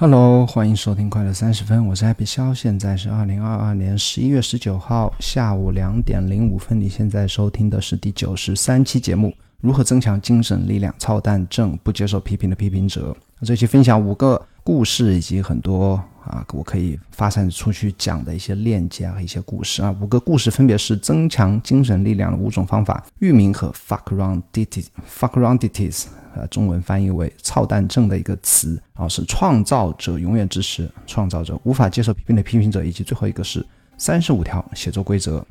Hello，欢迎收听快乐三十分，我是 Happy 肖，现在是二零二二年十一月十九号下午两点零五分。你现在收听的是第九十三期节目，如何增强精神力量？操蛋症不接受批评的批评者。这期分享五个故事以及很多啊，我可以发散出去讲的一些链接和一些故事啊。五个故事分别是增强精神力量的五种方法，域名和 fuckarounditis，fuckarounditis。呃，中文翻译为“操蛋症”的一个词，啊是创造者永远支持创造者，无法接受批评的批评者，以及最后一个是三十五条写作规则。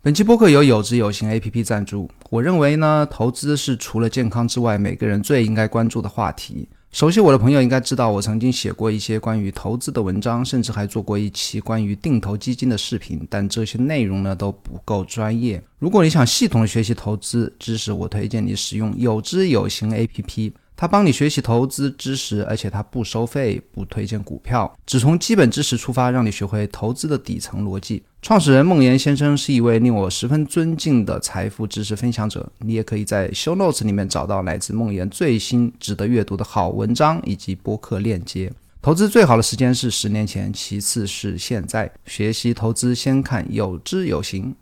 本期播客由有知有行 A P P 赞助。我认为呢，投资是除了健康之外，每个人最应该关注的话题。熟悉我的朋友应该知道，我曾经写过一些关于投资的文章，甚至还做过一期关于定投基金的视频。但这些内容呢都不够专业。如果你想系统的学习投资知识，我推荐你使用有知有行 APP。它帮你学习投资知识，而且它不收费，不推荐股票，只从基本知识出发，让你学会投资的底层逻辑。创始人孟岩先生是一位令我十分尊敬的财富知识分享者。你也可以在 Show Notes 里面找到来自孟岩最新值得阅读的好文章以及播客链接。投资最好的时间是十年前，其次是现在。学习投资先看有知有行。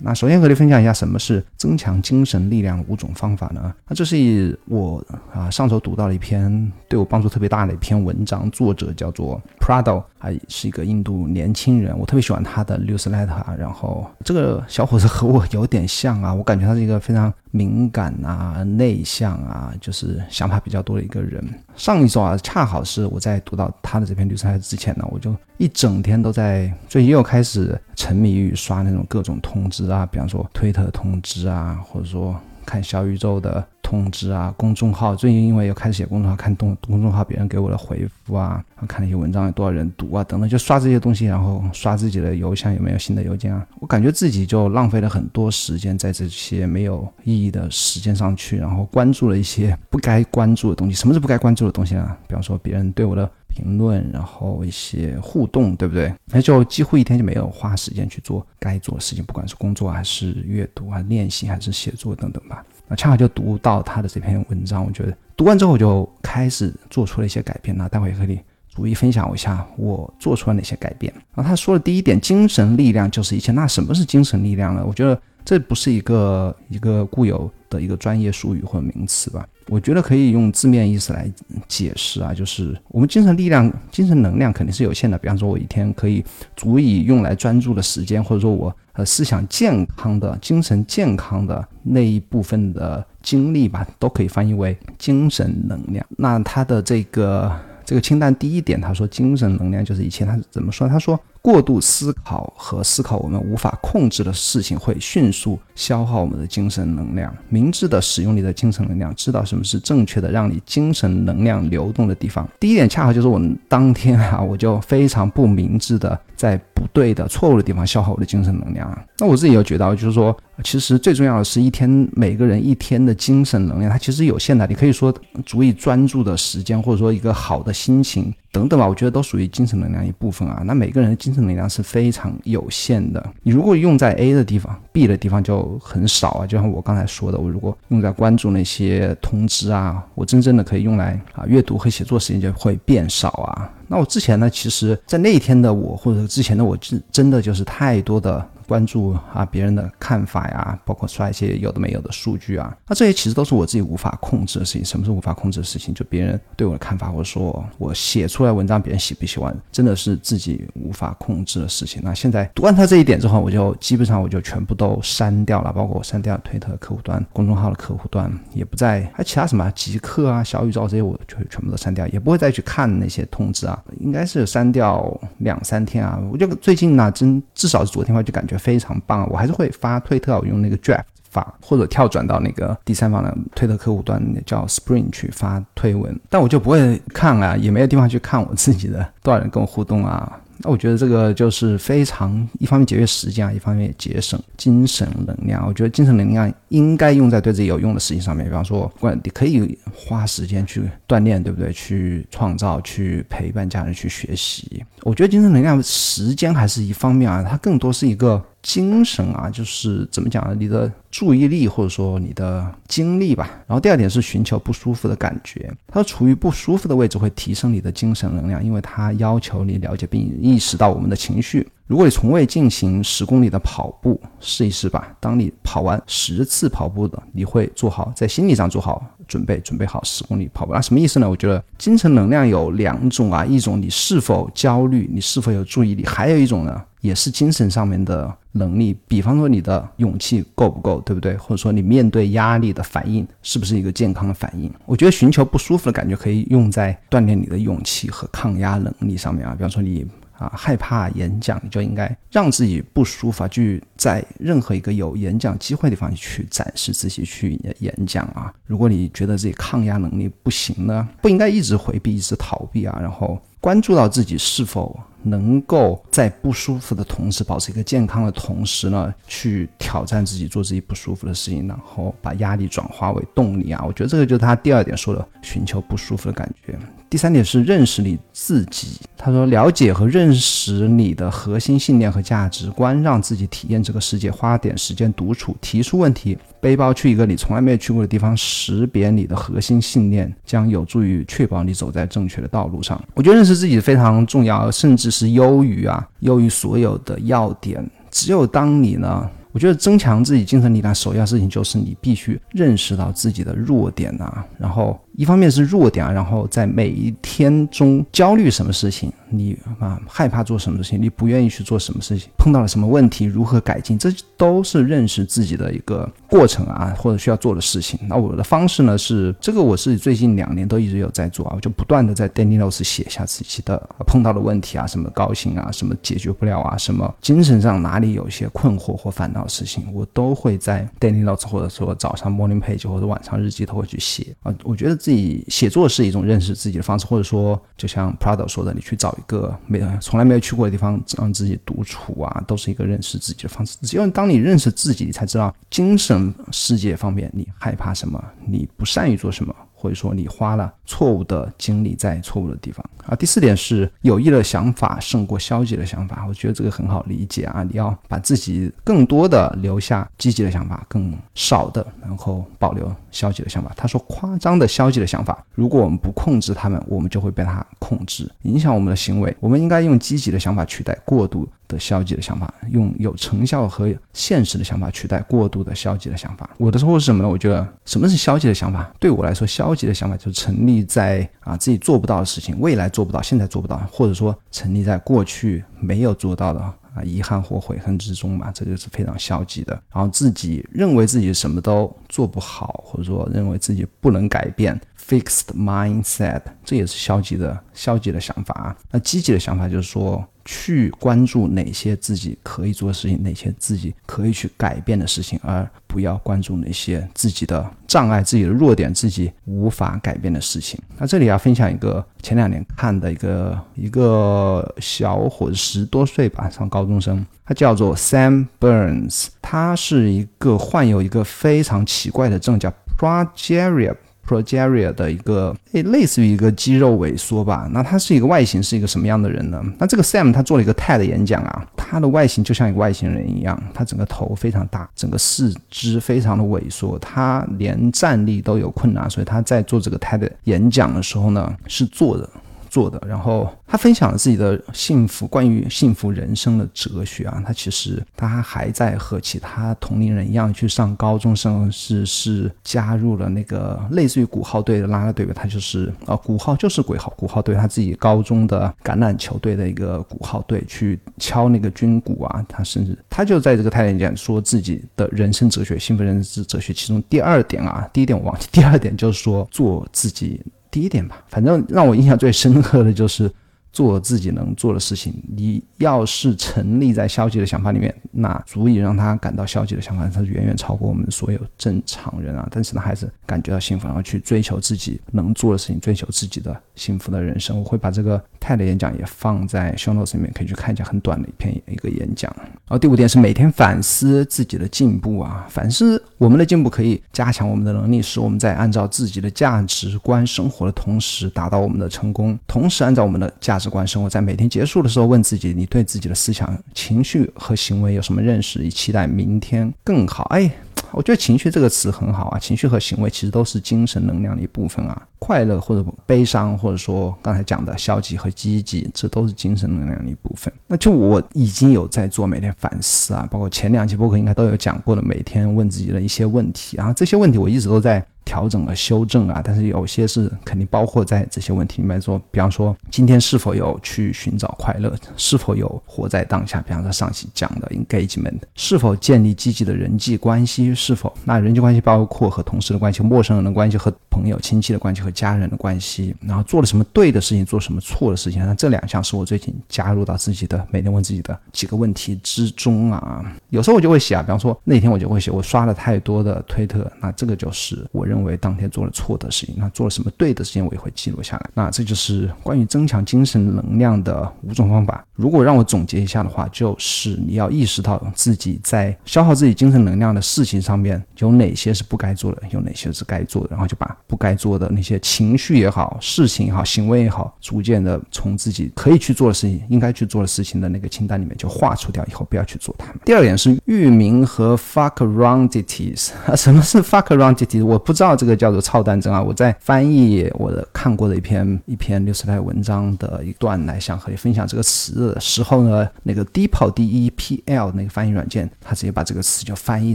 那首先和你分享一下什么是增强精神力量的五种方法呢？那这是我啊上周读到了一篇对我帮助特别大的一篇文章，作者叫做 Prado，还是一个印度年轻人，我特别喜欢他的 newsletter。然后这个小伙子和我有点像啊，我感觉他是一个非常敏感啊、内向啊，就是想法比较多的一个人。上一周啊，恰好是我在读到他的这篇律师函之前呢，我就一整天都在，最近又开始沉迷于刷那种各种通知啊，比方说推特通知啊，或者说。看小宇宙的通知啊，公众号最近因为又开始写公众号，看公公众号别人给我的回复啊，看那些文章有多少人读啊，等等，就刷这些东西，然后刷自己的邮箱有没有新的邮件啊，我感觉自己就浪费了很多时间在这些没有意义的时间上去，然后关注了一些不该关注的东西。什么是不该关注的东西呢？比方说别人对我的评论，然后一些互动，对不对？那就几乎一天就没有花时间去做该做的事情，不管是工作还是阅读啊、练习还是写作等等吧。那恰好就读到他的这篇文章，我觉得读完之后我就开始做出了一些改变。那待会也可以逐一分享一下我做出了哪些改变。然后他说的第一点，精神力量就是一切。那什么是精神力量呢？我觉得这不是一个一个固有的一个专业术语或名词吧。我觉得可以用字面意思来解释啊，就是我们精神力量、精神能量肯定是有限的。比方说，我一天可以足以用来专注的时间，或者说我呃思想健康的、精神健康的那一部分的精力吧，都可以翻译为精神能量。那它的这个这个清单第一点，他说精神能量就是一切。他是怎么说？他说。过度思考和思考我们无法控制的事情，会迅速消耗我们的精神能量。明智的使用你的精神能量，知道什么是正确的，让你精神能量流动的地方。第一点，恰好就是我们当天啊，我就非常不明智的在不对的、错误的地方消耗我的精神能量啊。那我自己有觉得，就是说，其实最重要的是一天每个人一天的精神能量，它其实有限的。你可以说足以专注的时间，或者说一个好的心情。等等吧，我觉得都属于精神能量一部分啊。那每个人的精神能量是非常有限的。你如果用在 A 的地方，B 的地方就很少啊。就像我刚才说的，我如果用在关注那些通知啊，我真正的可以用来啊阅读和写作时间就会变少啊。那我之前呢，其实在那一天的我，或者之前的我，真真的就是太多的。关注啊别人的看法呀，包括刷一些有的没有的数据啊，那这些其实都是我自己无法控制的事情。什么是无法控制的事情？就别人对我的看法，或者说我写出来文章别人喜不喜欢，真的是自己无法控制的事情。那现在读完他这一点之后，我就基本上我就全部都删掉了，包括我删掉推特客户端、公众号的客户端，也不再还其他什么极客啊、小宇宙这些，我就全部都删掉，也不会再去看那些通知啊。应该是删掉两三天啊。我就最近呢，真至少是昨天，我就感觉。非常棒，我还是会发推特，我用那个 draft 发，或者跳转到那个第三方的推特客户端叫 Spring 去发推文，但我就不会看啊，也没有地方去看我自己的多少人跟我互动啊。那我觉得这个就是非常一方面节约时间啊，一方面也节省精神能量。我觉得精神能量应该用在对自己有用的事情上面，比方说，管你可以花时间去锻炼，对不对？去创造，去陪伴家人，去学习。我觉得精神能量时间还是一方面啊，它更多是一个精神啊，就是怎么讲呢？你的注意力或者说你的精力吧。然后第二点是寻求不舒服的感觉，它处于不舒服的位置会提升你的精神能量，因为它要求你了解并意识到我们的情绪。如果你从未进行十公里的跑步，试一试吧。当你跑完十次跑步的，你会做好在心理上做好准备，准备好十公里跑步。那什么意思呢？我觉得精神能量有两种啊，一种你是否焦虑，你是否有注意力，还有一种呢，也是精神上面的能力。比方说你的勇气够不够，对不对？或者说你面对压力的反应是不是一个健康的反应？我觉得寻求不舒服的感觉可以用在锻炼你的勇气和抗压能力上面啊。比方说你。啊，害怕演讲，你就应该让自己不舒服，去在任何一个有演讲机会的地方去展示自己，去演讲啊。如果你觉得自己抗压能力不行呢，不应该一直回避，一直逃避啊，然后关注到自己是否。能够在不舒服的同时保持一个健康的同时呢，去挑战自己，做自己不舒服的事情，然后把压力转化为动力啊！我觉得这个就是他第二点说的，寻求不舒服的感觉。第三点是认识你自己。他说，了解和认识你的核心信念和价值观，让自己体验这个世界，花点时间独处，提出问题，背包去一个你从来没有去过的地方，识别你的核心信念，将有助于确保你走在正确的道路上。我觉得认识自己非常重要，甚至是优于啊，优于所有的要点。只有当你呢。我觉得增强自己精神力量，首要事情就是你必须认识到自己的弱点啊，然后一方面是弱点啊，然后在每一天中焦虑什么事情，你啊害怕做什么事情，你不愿意去做什么事情，碰到了什么问题，如何改进，这都是认识自己的一个过程啊，或者需要做的事情。那我的方式呢是这个，我是最近两年都一直有在做啊，我就不断的在 daily notes 写下自己的碰到的问题啊，什么高兴啊，什么解决不了啊，什么精神上哪里有一些困惑或烦恼的。事情我都会在 daily notes 或者说早上 morning page 或者晚上日记都会去写啊。我觉得自己写作是一种认识自己的方式，或者说就像 Prado 说的，你去找一个没有从来没有去过的地方，让自己独处啊，都是一个认识自己的方式。只有当你认识自己，你才知道精神世界方面你害怕什么，你不善于做什么。或者说你花了错误的精力在错误的地方啊。第四点是有益的想法胜过消极的想法，我觉得这个很好理解啊。你要把自己更多的留下积极的想法，更少的然后保留消极的想法。他说夸张的消极的想法，如果我们不控制他们，我们就会被他控制，影响我们的行为。我们应该用积极的想法取代过度。的消极的想法，用有成效和现实的想法取代过度的消极的想法。我的收获是什么呢？我觉得什么是消极的想法？对我来说，消消极的想法就是沉溺在啊自己做不到的事情，未来做不到，现在做不到，或者说成立在过去没有做到的啊遗憾或悔恨之中嘛，这就是非常消极的。然后自己认为自己什么都做不好，或者说认为自己不能改变。Fixed mindset，这也是消极的消极的想法啊。那积极的想法就是说，去关注哪些自己可以做的事情，哪些自己可以去改变的事情，而不要关注那些自己的障碍、自己的弱点、自己无法改变的事情。那这里要分享一个前两年看的一个一个小伙子，十多岁吧，上高中生，他叫做 Sam Burns，他是一个患有一个非常奇怪的症，叫 Progeria。Progeria 的一个诶，类似于一个肌肉萎缩吧。那他是一个外形是一个什么样的人呢？那这个 Sam 他做了一个 TED 演讲啊，他的外形就像一个外星人一样，他整个头非常大，整个四肢非常的萎缩，他连站立都有困难，所以他在做这个 TED 演讲的时候呢，是坐着。做的，然后他分享了自己的幸福，关于幸福人生的哲学啊。他其实他还在和其他同龄人一样去上高中生，是是加入了那个类似于鼓号队的拉拉队吧。他就是啊，鼓号就是鬼号，鼓号队他自己高中的橄榄球队的一个鼓号队去敲那个军鼓啊。他甚至他就在这个泰坦讲说自己的人生哲学，幸福人生哲学其中第二点啊，第一点我忘记，第二点就是说做自己。第一点吧，反正让我印象最深刻的就是。做自己能做的事情。你要是沉溺在消极的想法里面，那足以让他感到消极的想法，他远远超过我们所有正常人啊。但是呢，还是感觉到幸福，然后去追求自己能做的事情，追求自己的幸福的人生。我会把这个泰的演讲也放在 show notes 里面，可以去看一下很短的一篇一个演讲。然后第五点是每天反思自己的进步啊，反思我们的进步可以加强我们的能力，使我们在按照自己的价值观生活的同时，达到我们的成功，同时按照我们的价值。值观生活，在每天结束的时候问自己，你对自己的思想、情绪和行为有什么认识，以期待明天更好。哎。我觉得情绪这个词很好啊，情绪和行为其实都是精神能量的一部分啊。快乐或者悲伤，或者说刚才讲的消极和积极，这都是精神能量的一部分。那就我已经有在做每天反思啊，包括前两期播客应该都有讲过的，每天问自己的一些问题啊这些问题我一直都在。调整和修正啊，但是有些是肯定包括在这些问题里面。说，比方说今天是否有去寻找快乐，是否有活在当下？比方说上期讲的 engagement，是否建立积极的人际关系？是否那人际关系包括和同事的关系、陌生人的关系、和朋友亲戚的关系、和家人的关系？然后做了什么对的事情，做什么错的事情？那这两项是我最近加入到自己的每天问自己的几个问题之中啊。有时候我就会写啊，比方说那天我就会写，我刷了太多的推特，那这个就是我认。认为当天做了错的事情，那做了什么对的事情，我也会记录下来。那这就是关于增强精神能量的五种方法。如果让我总结一下的话，就是你要意识到自己在消耗自己精神能量的事情上面有哪些是不该做的，有哪些是该做的，然后就把不该做的那些情绪也好、事情也好、行为也好，逐渐的从自己可以去做的事情、应该去做的事情的那个清单里面就划除掉，以后不要去做它们。第二点是域名和 fuck aroundities，什么是 fuck aroundities？我不知道。到这个叫做操蛋症啊！我在翻译我的看过的一篇一篇六十来文章的一段来想和你分享这个词的时候呢，那个 Deepl D E P L 那个翻译软件，它直接把这个词就翻译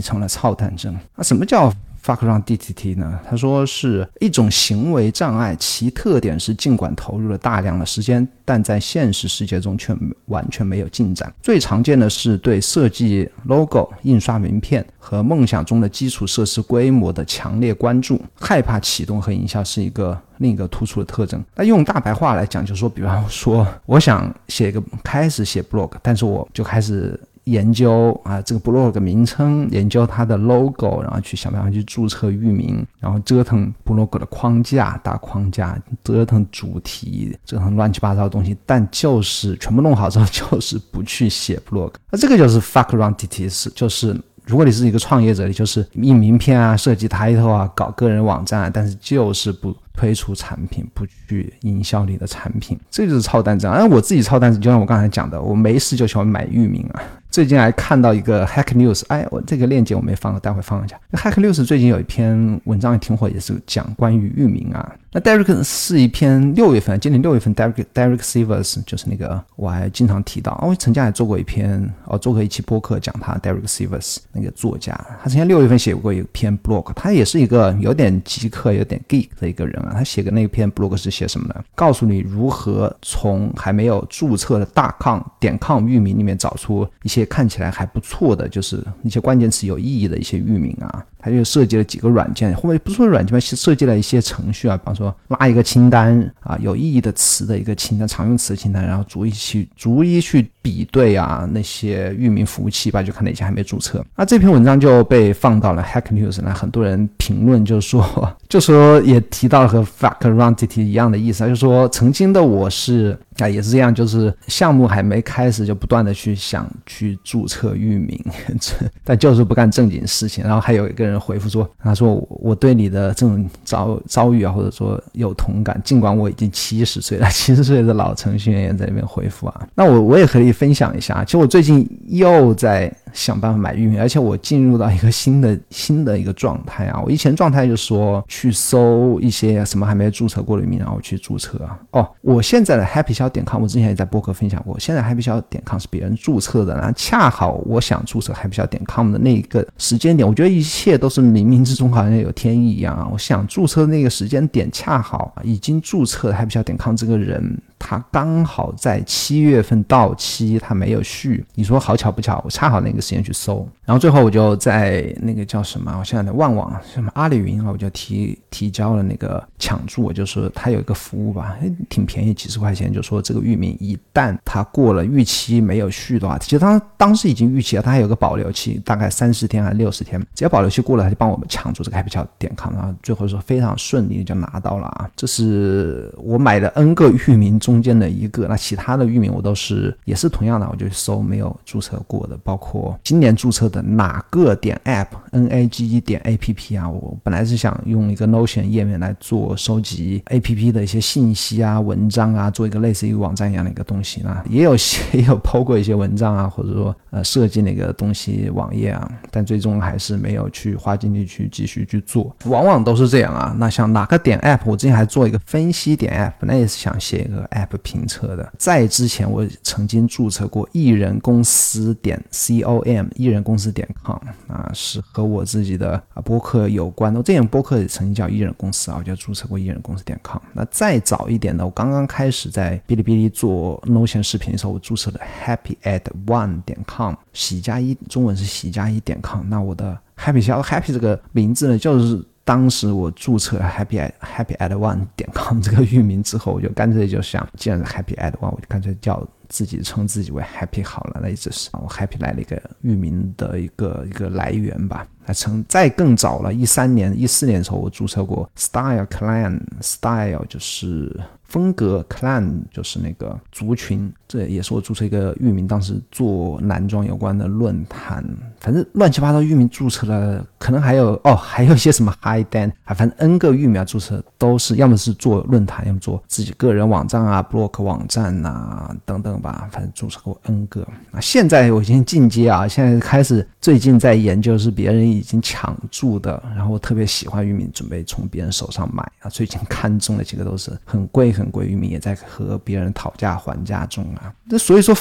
成了操蛋症。那什么叫？fuck around DTT 呢？他说是一种行为障碍，其特点是尽管投入了大量的时间，但在现实世界中却完全没有进展。最常见的是对设计 logo、印刷名片和梦想中的基础设施规模的强烈关注，害怕启动和营销是一个另一个突出的特征。那用大白话来讲，就是说，比方说，我想写一个开始写 blog，但是我就开始。研究啊，这个 blog 名称，研究它的 logo，然后去想办法去注册域名，然后折腾 blog 的框架、大框架，折腾主题，折腾乱七八糟的东西，但就是全部弄好之后，就是不去写 blog。那这个就是 fuck around details，就是如果你是一个创业者，你就是印名片啊，设计 title 啊，搞个人网站，但是就是不。推出产品不去营销你的产品，这就是超单子。而我自己超单子，就像我刚才讲的，我没事就喜欢买域名啊。最近还看到一个 Hack News，哎，我这个链接我没放，待会放一下。Hack News 最近有一篇文章也挺火，也是讲关于域名啊。那 Derek 是一篇六月份，今年六月份，Derek Derek Sivers 就是那个我还经常提到，我曾经还做过一篇，哦，做过一期播客讲他 Derek Sivers 那个作家，他之前六月份写过一篇 blog，他也是一个有点极客、有点 geek 的一个人。他写的那篇 blog 是写什么呢？告诉你如何从还没有注册的大 com 点 com 域名里面找出一些看起来还不错的，就是一些关键词有意义的一些域名啊。他就设计了几个软件，后面不是说软件吧，设计了一些程序啊，比方说拉一个清单啊，有意义的词的一个清单，常用词清单，然后逐一去逐一去比对啊那些域名服务器吧，就看哪些还没注册。那这篇文章就被放到了 Hack News，那很多人评论就是说，就说也提到了和 fuck around it 一样的意思，就是说曾经的我是啊也是这样，就是项目还没开始就不断的去想去注册域名，但就是不干正经事情。然后还有一个人回复说，他说我对你的这种遭遭遇啊，或者说有同感，尽管我已经七十岁了，七十岁的老程序员也在那边回复啊。那我我也可以分享一下，其实我最近又在。想办法买域名，而且我进入到一个新的 新的一个状态啊！我以前状态就说去搜一些什么还没注册过的域名，然后去注册啊。哦，我现在的 happy 小点 com，我之前也在播客分享过，现在 happy 小点 com 是别人注册的，然后恰好我想注册 happy 小点 com 的那一个时间点，我觉得一切都是冥冥之中好像有天意一样啊！我想注册那个时间点，恰好已经注册 happy 小点 com 这个人。他刚好在七月份到期，他没有续。你说好巧不巧，我恰好那个时间去搜，然后最后我就在那个叫什么，我现在在旺旺什么阿里云啊，我就提提交了那个抢注，我就说他有一个服务吧，哎，挺便宜，几十块钱，就说这个域名一旦他过了逾期没有续的话，其实他当时已经逾期了，他还有个保留期，大概三十天还是六十天，只要保留期过了，他就帮我们抢注这个 Happy 巧点 com，然后最后说非常顺利就拿到了啊，这是我买的 N 个域名中。中间的一个。那其他的域名我都是也是同样的，我就搜没有注册过的，包括今年注册的哪个点 app n a g e 点 a p p 啊，我本来是想用一个 Notion 页面来做收集 a p p 的一些信息啊、文章啊，做一个类似于网站一样的一个东西呢，也有些 也有抛过一些文章啊，或者说呃设计那个东西网页啊，但最终还是没有去花精力去继续去做，往往都是这样啊。那像哪个点 app，我之前还做一个分析点 app，本来也是想写一个 app app 评测的。在之前，我曾经注册过艺人公司点 com，艺人公司点 com 啊，是和我自己的啊播客有关的。我这前播客也曾经叫艺人公司啊，我就注册过艺人公司点 com。那再早一点呢，我刚刚开始在哔哩哔哩做 Notion 视频的时候，我注册了 happy at one 点 com，喜加一，中文是喜加一点 com。那我的 happy 小 happy 这个名字呢，就是当时我注册 happy happy at one 点 com 这个域名之后，我就干脆就想，既然是 happy at one，我就干脆叫自己称自己为 happy 好了，那也就是我 happy 来了一个域名的一个一个来源吧。那从再更早了，一三年、一四年的时候，我注册过 style clan，style 就是风格，clan 就是那个族群，这也是我注册一个域名，当时做男装有关的论坛。反正乱七八糟域名注册了，可能还有哦，还有一些什么 high dan 啊，反正 n 个域名啊注册都是，要么是做论坛，要么做自己个人网站啊 block 网站呐等等吧，反正注册过 n 个。啊，现在我已经进阶啊，现在开始最近在研究是别人已经抢注的，然后我特别喜欢域名，准备从别人手上买啊。最近看中的几个都是很贵很贵域名，也在和别人讨价还价中啊。那所以说，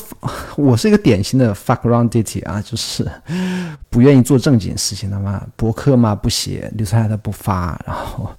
我是一个典型的 fuck around ditty 啊，就是。不愿意做正经事情的嘛，博客嘛不写，留下来的不发，然后。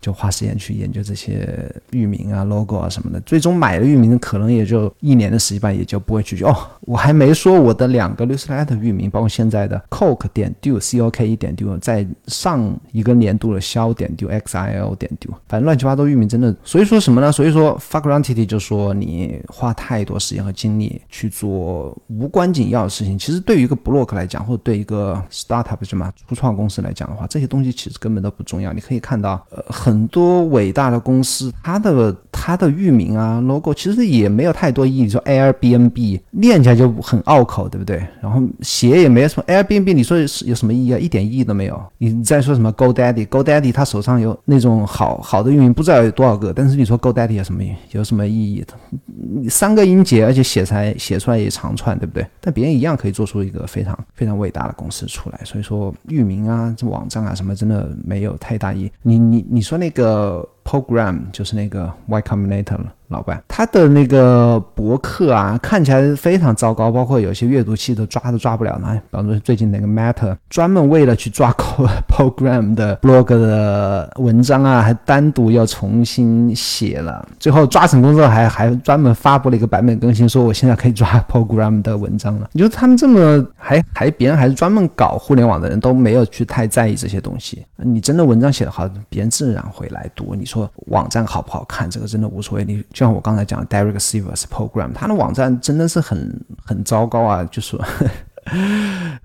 就花时间去研究这些域名啊、logo 啊什么的，最终买了域名可能也就一年的时间吧，也就不会去。哦，我还没说我的两个 newsletter 域名，包括现在的 coke 点 do c o k 一点 do，在上一个年度的销点 do x i l 点 do，反正乱七八糟域名真的。所以说什么呢？所以说 fuck around t t 就说你花太多时间和精力去做无关紧要的事情，其实对于一个 block 来讲，或者对一个 startup 什么初创公司来讲的话，这些东西其实根本都不重要。你可以看到，呃。很多伟大的公司，它的它的域名啊，logo 其实也没有太多意义。说 Airbnb 念起来就很拗口，对不对？然后写也没什么 Airbnb，你说有什么意义啊？一点意义都没有。你再说什么 GoDaddy，GoDaddy 他手上有那种好好的域名，不知道有多少个。但是你说 GoDaddy 有什么有什么意义的？三个音节，而且写才写出来也长串，对不对？但别人一样可以做出一个非常非常伟大的公司出来。所以说域名啊，这网站啊什么，真的没有太大意义。你你你说。那个 program 就是那个 Y Combinator 了。老板，他的那个博客啊，看起来非常糟糕，包括有些阅读器都抓都抓不了呢。比方说最近那个 Matter 专门为了去抓 program 的 blog 的文章啊，还单独要重新写了。最后抓成功之后，还还专门发布了一个版本更新，说我现在可以抓 program 的文章了。你说他们这么还还别人还是专门搞互联网的人都没有去太在意这些东西。你真的文章写得好，别人自然会来读。你说网站好不好看，这个真的无所谓。你。就像我刚才讲，Derek Sivers Program，他的网站真的是很很糟糕啊，就是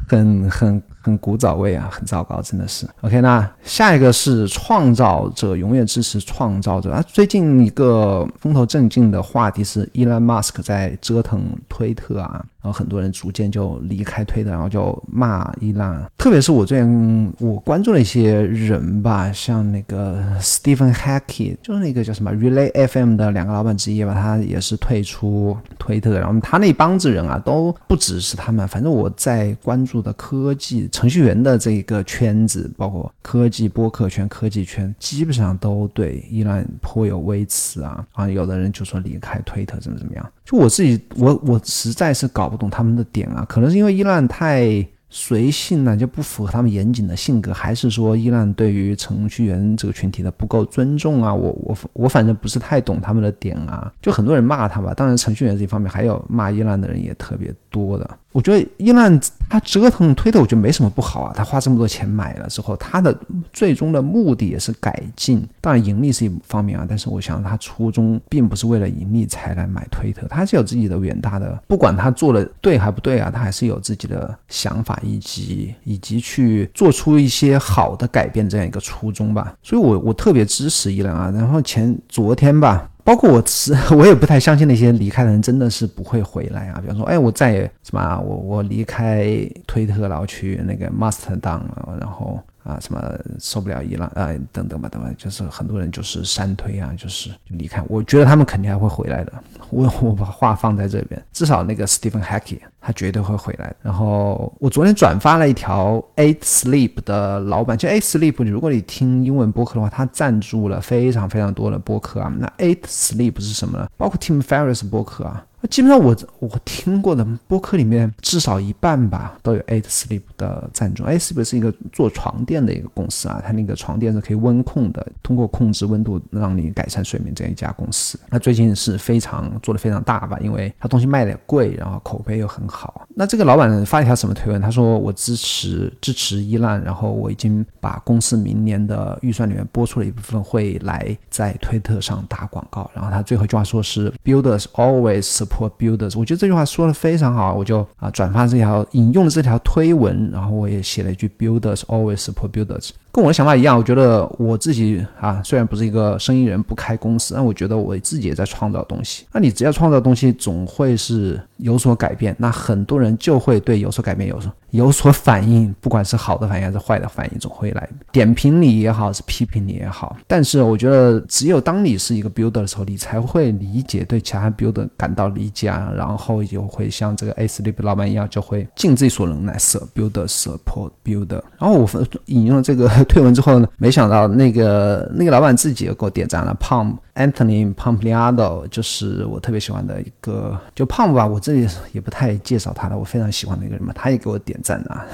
很 很。很古早味啊，很糟糕，真的是。OK，那下一个是创造者永远支持创造者啊。最近一个风头正劲的话题是 Elon Musk 在折腾推特啊，然后很多人逐渐就离开推特，然后就骂伊朗。特别是我最近我关注了一些人吧，像那个 Stephen Hacky，就是那个叫什么 Relay FM 的两个老板之一吧，他也是退出推特，然后他那帮子人啊，都不只是他们，反正我在关注的科技。程序员的这个圈子，包括科技播客圈、科技圈，基本上都对伊朗颇有微词啊啊！有的人就说离开推特怎么怎么样，就我自己，我我实在是搞不懂他们的点啊，可能是因为伊朗太。随性呢就不符合他们严谨的性格，还是说伊朗对于程序员这个群体的不够尊重啊？我我我反正不是太懂他们的点啊，就很多人骂他吧。当然程序员这一方面，还有骂伊朗的人也特别多的。我觉得伊朗他折腾推特，我觉得没什么不好啊。他花这么多钱买了之后，他的最终的目的也是改进，当然盈利是一方面啊。但是我想他初衷并不是为了盈利才来买推特，他是有自己的远大的，不管他做的对还不对啊，他还是有自己的想法。以及以及去做出一些好的改变这样一个初衷吧，所以我我特别支持伊人啊。然后前昨天吧。包括我是 我也不太相信那些离开的人真的是不会回来啊。比方说，哎，我再也什么，我我离开推特然后去那个 Mastodon 了，然后。啊，什么受不了伊朗啊，等等吧，等吧，就是很多人就是删推啊，就是就离开。我觉得他们肯定还会回来的。我 我把话放在这边，至少那个 Stephen Hackey 他绝对会回来。然后我昨天转发了一条 Eight Sleep 的老板，就 Eight Sleep，如果你听英文播客的话，他赞助了非常非常多的播客啊。那 Eight Sleep 是什么呢？包括 Tim Ferriss 播客啊。基本上我我听过的播客里面至少一半吧都有 Eight Sleep 的赞助。Eight Sleep 是一个做床垫的一个公司啊，它那个床垫是可以温控的，通过控制温度让你改善睡眠这样一家公司。那最近是非常做的非常大吧，因为它东西卖的贵，然后口碑又很好。那这个老板发一条什么推文？他说我支持支持伊朗，然后我已经把公司明年的预算里面拨出了一部分会来在推特上打广告。然后他最后一句话说是 Builders always support for builders，我觉得这句话说的非常好，我就啊转发这条引用了这条推文，然后我也写了一句 builders always support builders。跟我的想法一样，我觉得我自己啊，虽然不是一个生意人，不开公司，但我觉得我自己也在创造东西。那你只要创造东西，总会是有所改变，那很多人就会对有所改变有所有所反应，不管是好的反应还是坏的反应，总会来点评你也好，是批评你也好。但是我觉得，只有当你是一个 builder 的时候，你才会理解对其他 builder 感到理解，啊，然后就会像这个 A Sleep 老板一样，就会尽自己所能来 support builder support builder。然后我引用了这个。退文之后呢，没想到那个那个老板自己又给我点赞了。Palm Anthony Pompliado 就是我特别喜欢的一个，就 Palm 吧，我这里也不太介绍他了，我非常喜欢的一个人嘛，他也给我点赞啊，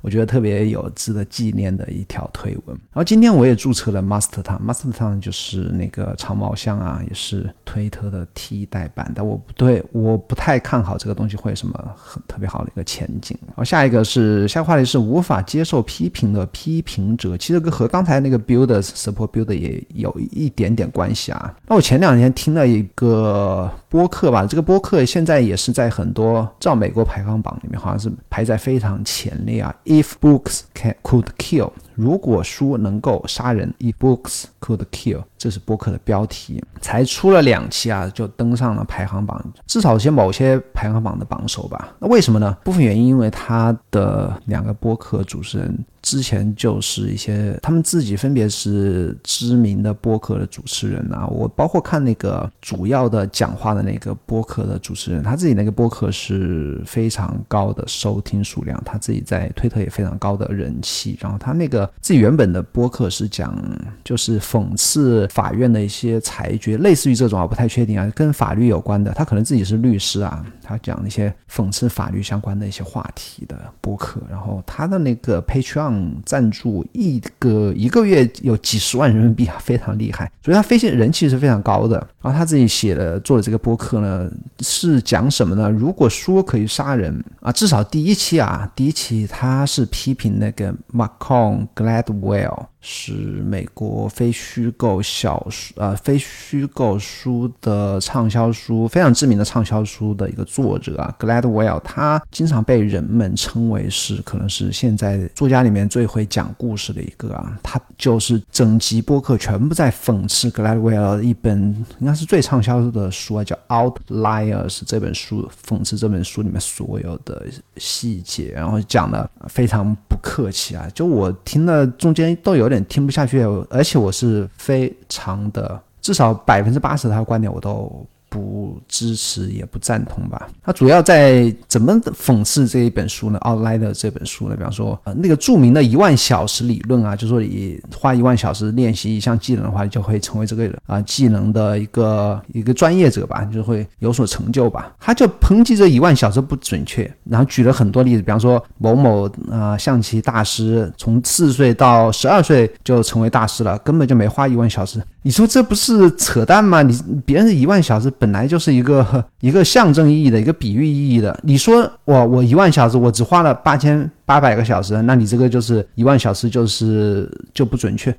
我觉得特别有值得纪念的一条推文。然后今天我也注册了 Master Town，Master Town 就是那个长毛象啊，也是推特的替代版，但我不对，我不太看好这个东西会有什么很特别好的一个前景。然后下一个是下个话题是无法接受批评的批评。者其实跟和刚才那个 builders support builder 也有一点点关系啊。那我前两天听了一个播客吧，这个播客现在也是在很多照美国排行榜里面，好像是排在非常前列啊。If books can could kill，如果书能够杀人，If books could kill，这是播客的标题，才出了两期啊，就登上了排行榜，至少些某些排行榜的榜首吧。那为什么呢？部分原因因为他的两个播客主持人。之前就是一些他们自己分别是知名的播客的主持人啊，我包括看那个主要的讲话的那个播客的主持人，他自己那个播客是非常高的收听数量，他自己在推特也非常高的人气。然后他那个自己原本的播客是讲就是讽刺法院的一些裁决，类似于这种啊，不太确定啊，跟法律有关的。他可能自己是律师啊，他讲一些讽刺法律相关的一些话题的播客。然后他的那个 Patreon。赞助一个一个月有几十万人民币啊，非常厉害，所以他飞行人气是非常高的。然后他自己写的做的这个播客呢，是讲什么呢？如果说可以杀人啊，至少第一期啊，第一期他是批评那个 Maccon Gladwell。是美国非虚构小说，呃，非虚构书的畅销书非常知名的畅销书的一个作者啊，Gladwell，他经常被人们称为是可能是现在作家里面最会讲故事的一个啊，他就是整集播客全部在讽刺 Gladwell 一本应该是最畅销的书啊，叫 Outliers 这本书，讽刺这本书里面所有的细节，然后讲的非常不客气啊，就我听了中间都有。点听不下去，而且我是非常的，至少百分之八十他的观点我都。不支持也不赞同吧。他主要在怎么讽刺这一本书呢？奥莱的这本书呢？比方说，呃，那个著名的一万小时理论啊，就说你花一万小时练习一项技能的话，就会成为这个啊技能的一个一个专业者吧，就会有所成就吧。他就抨击这一万小时不准确，然后举了很多例子，比方说某某啊象棋大师从四岁到十二岁就成为大师了，根本就没花一万小时。你说这不是扯淡吗？你别人一万小时本来就是一个 一个象征意义的一个比喻意义的。你说我我一万小时，我只花了八千。八百个小时，那你这个就是一万小时，就是就不准确。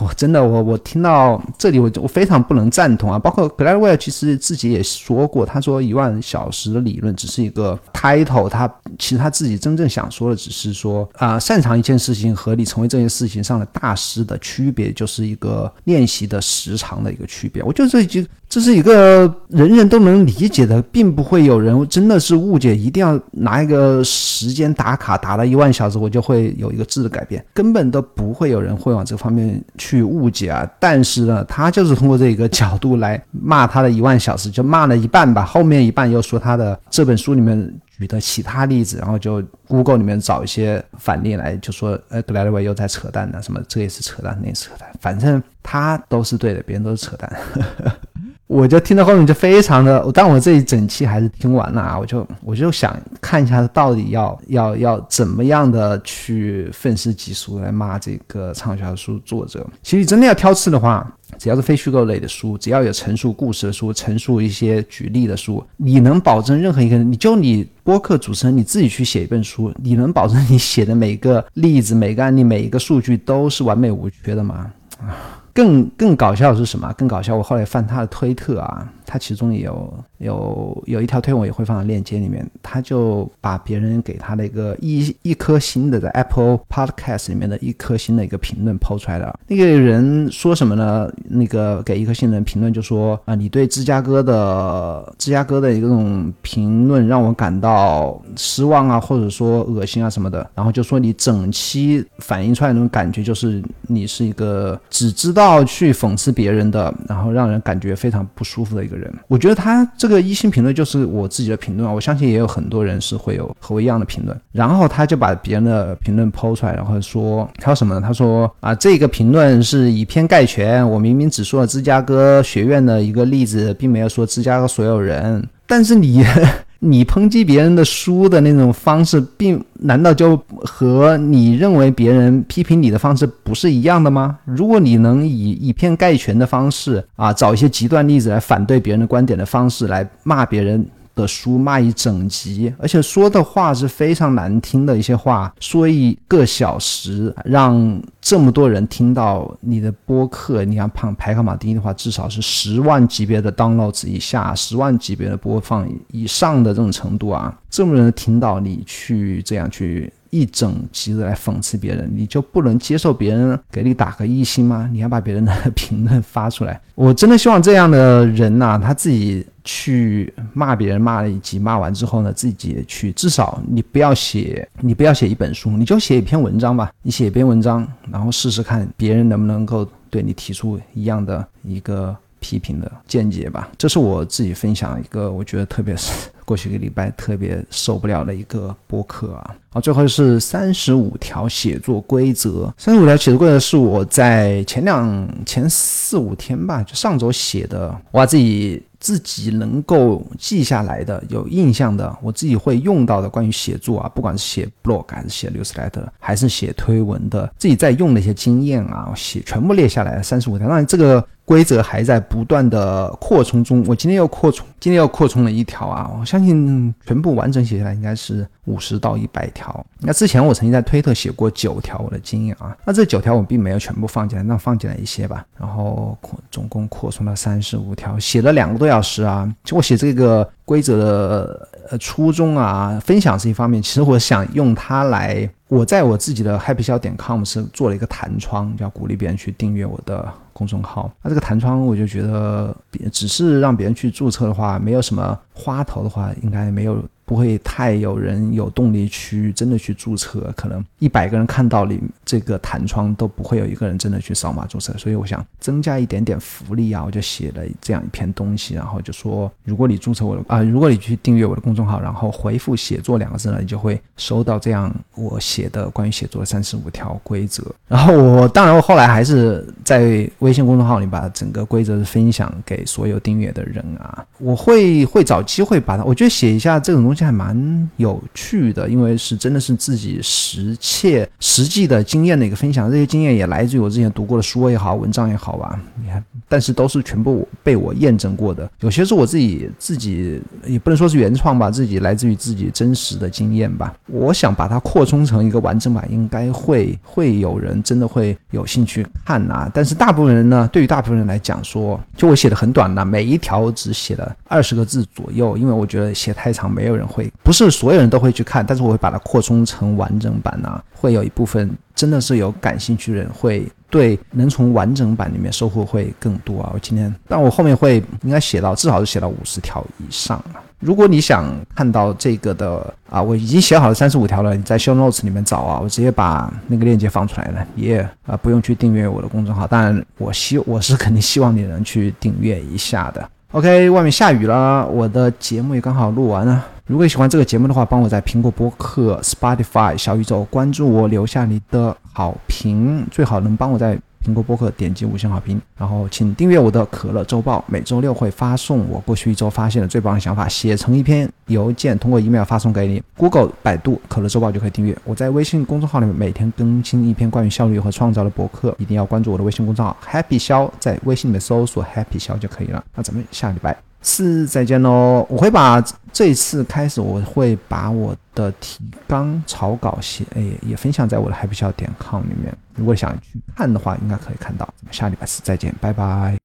我真的，我我听到这里，我我非常不能赞同啊。包括格莱威尔其实自己也说过，他说一万小时的理论只是一个 title，他其实他自己真正想说的只是说啊，擅长一件事情和你成为这件事情上的大师的区别，就是一个练习的时长的一个区别。我觉得这已经这是一个人人都能理解的，并不会有人真的是误解，一定要拿一个时间打卡打了一万小时，我就会有一个质的改变，根本都不会有人会往这方面去误解啊。但是呢，他就是通过这个角度来骂他的一万小时，就骂了一半吧，后面一半又说他的这本书里面举的其他例子，然后就 Google 里面找一些反例来，就说呃格莱维又在扯淡呢，什么这也是扯淡，那也是扯淡，反正他都是对的，别人都是扯淡。我就听到后面就非常的，但我这一整期还是听完了啊，我就我就想看一下他到底要要要怎么样的去愤世嫉俗来骂这个畅销书作者。其实真的要挑刺的话，只要是非虚构类的书，只要有陈述故事的书，陈述一些举例的书，你能保证任何一个人，你就你播客主持人你自己去写一本书，你能保证你写的每个例子、每个案例、每一个数据都是完美无缺的吗？啊。更更搞笑的是什么？更搞笑，我后来翻他的推特啊。他其中也有有有一条推文也会放在链接里面，他就把别人给他的一个一一颗星的在 Apple Podcast 里面的一颗星的一个评论抛出来了。那个人说什么呢？那个给一颗星的人评论就说啊，你对芝加哥的芝加哥的一种评论让我感到失望啊，或者说恶心啊什么的。然后就说你整期反映出来那种感觉就是你是一个只知道去讽刺别人的，然后让人感觉非常不舒服的一个。人，我觉得他这个一星评论就是我自己的评论，我相信也有很多人是会有和我一样的评论。然后他就把别人的评论抛出来，然后说他说什么呢？他说啊，这个评论是以偏概全，我明明只说了芝加哥学院的一个例子，并没有说芝加哥所有人，但是你。你抨击别人的书的那种方式，并难道就和你认为别人批评你的方式不是一样的吗？如果你能以以偏概全的方式啊，找一些极端例子来反对别人的观点的方式来骂别人。的书卖一整集，而且说的话是非常难听的一些话，说一个小时，让这么多人听到你的播客，你看排排行榜第一的话，至少是十万级别的 downloads 以下，十万级别的播放以上的这种程度啊，这么多人听到你去这样去。一整集的来讽刺别人，你就不能接受别人给你打个一星吗？你要把别人的评论发出来。我真的希望这样的人呐，他自己去骂别人，骂了一集，骂完之后呢，自己去，至少你不要写，你不要写一本书，你就写一篇文章吧。你写一篇文章，然后试试看别人能不能够对你提出一样的一个批评的见解吧。这是我自己分享一个，我觉得特别是。过去一个礼拜特别受不了的一个播客啊，好，最后是三十五条写作规则。三十五条写作规则是我在前两前四五天吧，就上周写的，我自己自己能够记下来的、有印象的，我自己会用到的关于写作啊，不管是写 blog 还是写 newsletter，还是写推文的，自己在用的一些经验啊，写全部列下来三十五条。当然这个。规则还在不断的扩充中，我今天又扩充，今天又扩充了一条啊！我相信全部完整写下来应该是五十到一百条。那之前我曾经在推特写过九条我的经验啊，那这九条我并没有全部放进来，那放进来一些吧。然后扩总共扩充了三十五条，写了两个多小时啊！就我写这个规则的呃初衷啊，分享是一方面，其实我想用它来，我在我自己的 happy 小点 com 是做了一个弹窗，要鼓励别人去订阅我的。公众号，那这个弹窗我就觉得，只是让别人去注册的话，没有什么花头的话，应该没有。不会太有人有动力去真的去注册，可能一百个人看到你这个弹窗都不会有一个人真的去扫码注册，所以我想增加一点点福利啊，我就写了这样一篇东西，然后就说，如果你注册我的啊，如果你去订阅我的公众号，然后回复“写作”两个字呢，你就会收到这样我写的关于写作的三十五条规则。然后我当然我后来还是在微微信公众号里把整个规则分享给所有订阅的人啊，我会会找机会把它，我觉得写一下这种东西。还蛮有趣的，因为是真的是自己实切实际的经验的一个分享，这些经验也来自于我之前读过的书也好，文章也好吧。你看，但是都是全部被我验证过的，有些是我自己自己也不能说是原创吧，自己来自于自己真实的经验吧。我想把它扩充成一个完整版，应该会会有人真的会有兴趣看啊。但是大部分人人呢，对于大部分人来讲说，就我写的很短的，每一条只写了二十个字左右，因为我觉得写太长没有人会，不是所有人都会去看，但是我会把它扩充成完整版呐，会有一部分真的是有感兴趣的人会。对，能从完整版里面收获会更多啊！我今天，但我后面会应该写到至少是写到五十条以上啊。如果你想看到这个的啊，我已经写好了三十五条了，你在 show notes 里面找啊，我直接把那个链接放出来了，也啊不用去订阅我的公众号。当然，我希我是肯定希望你能去订阅一下的。OK，外面下雨了，我的节目也刚好录完了。如果喜欢这个节目的话，帮我在苹果播客、Spotify、小宇宙关注我，留下你的好评，最好能帮我在。苹果播客点击五星好评，然后请订阅我的可乐周报，每周六会发送我过去一周发现的最棒的想法，写成一篇邮件，通过 email 发送给你。Google、百度可乐周报就可以订阅。我在微信公众号里面每天更新一篇关于效率和创造的博客，一定要关注我的微信公众号 Happy 肖，在微信里面搜索 Happy 肖就可以了。那咱们下礼拜。是再见喽！我会把这次开始，我会把我的提纲草稿写，哎，也分享在我的 happy 笑点 com 里面。如果想去看的话，应该可以看到。下礼拜四再见，拜拜。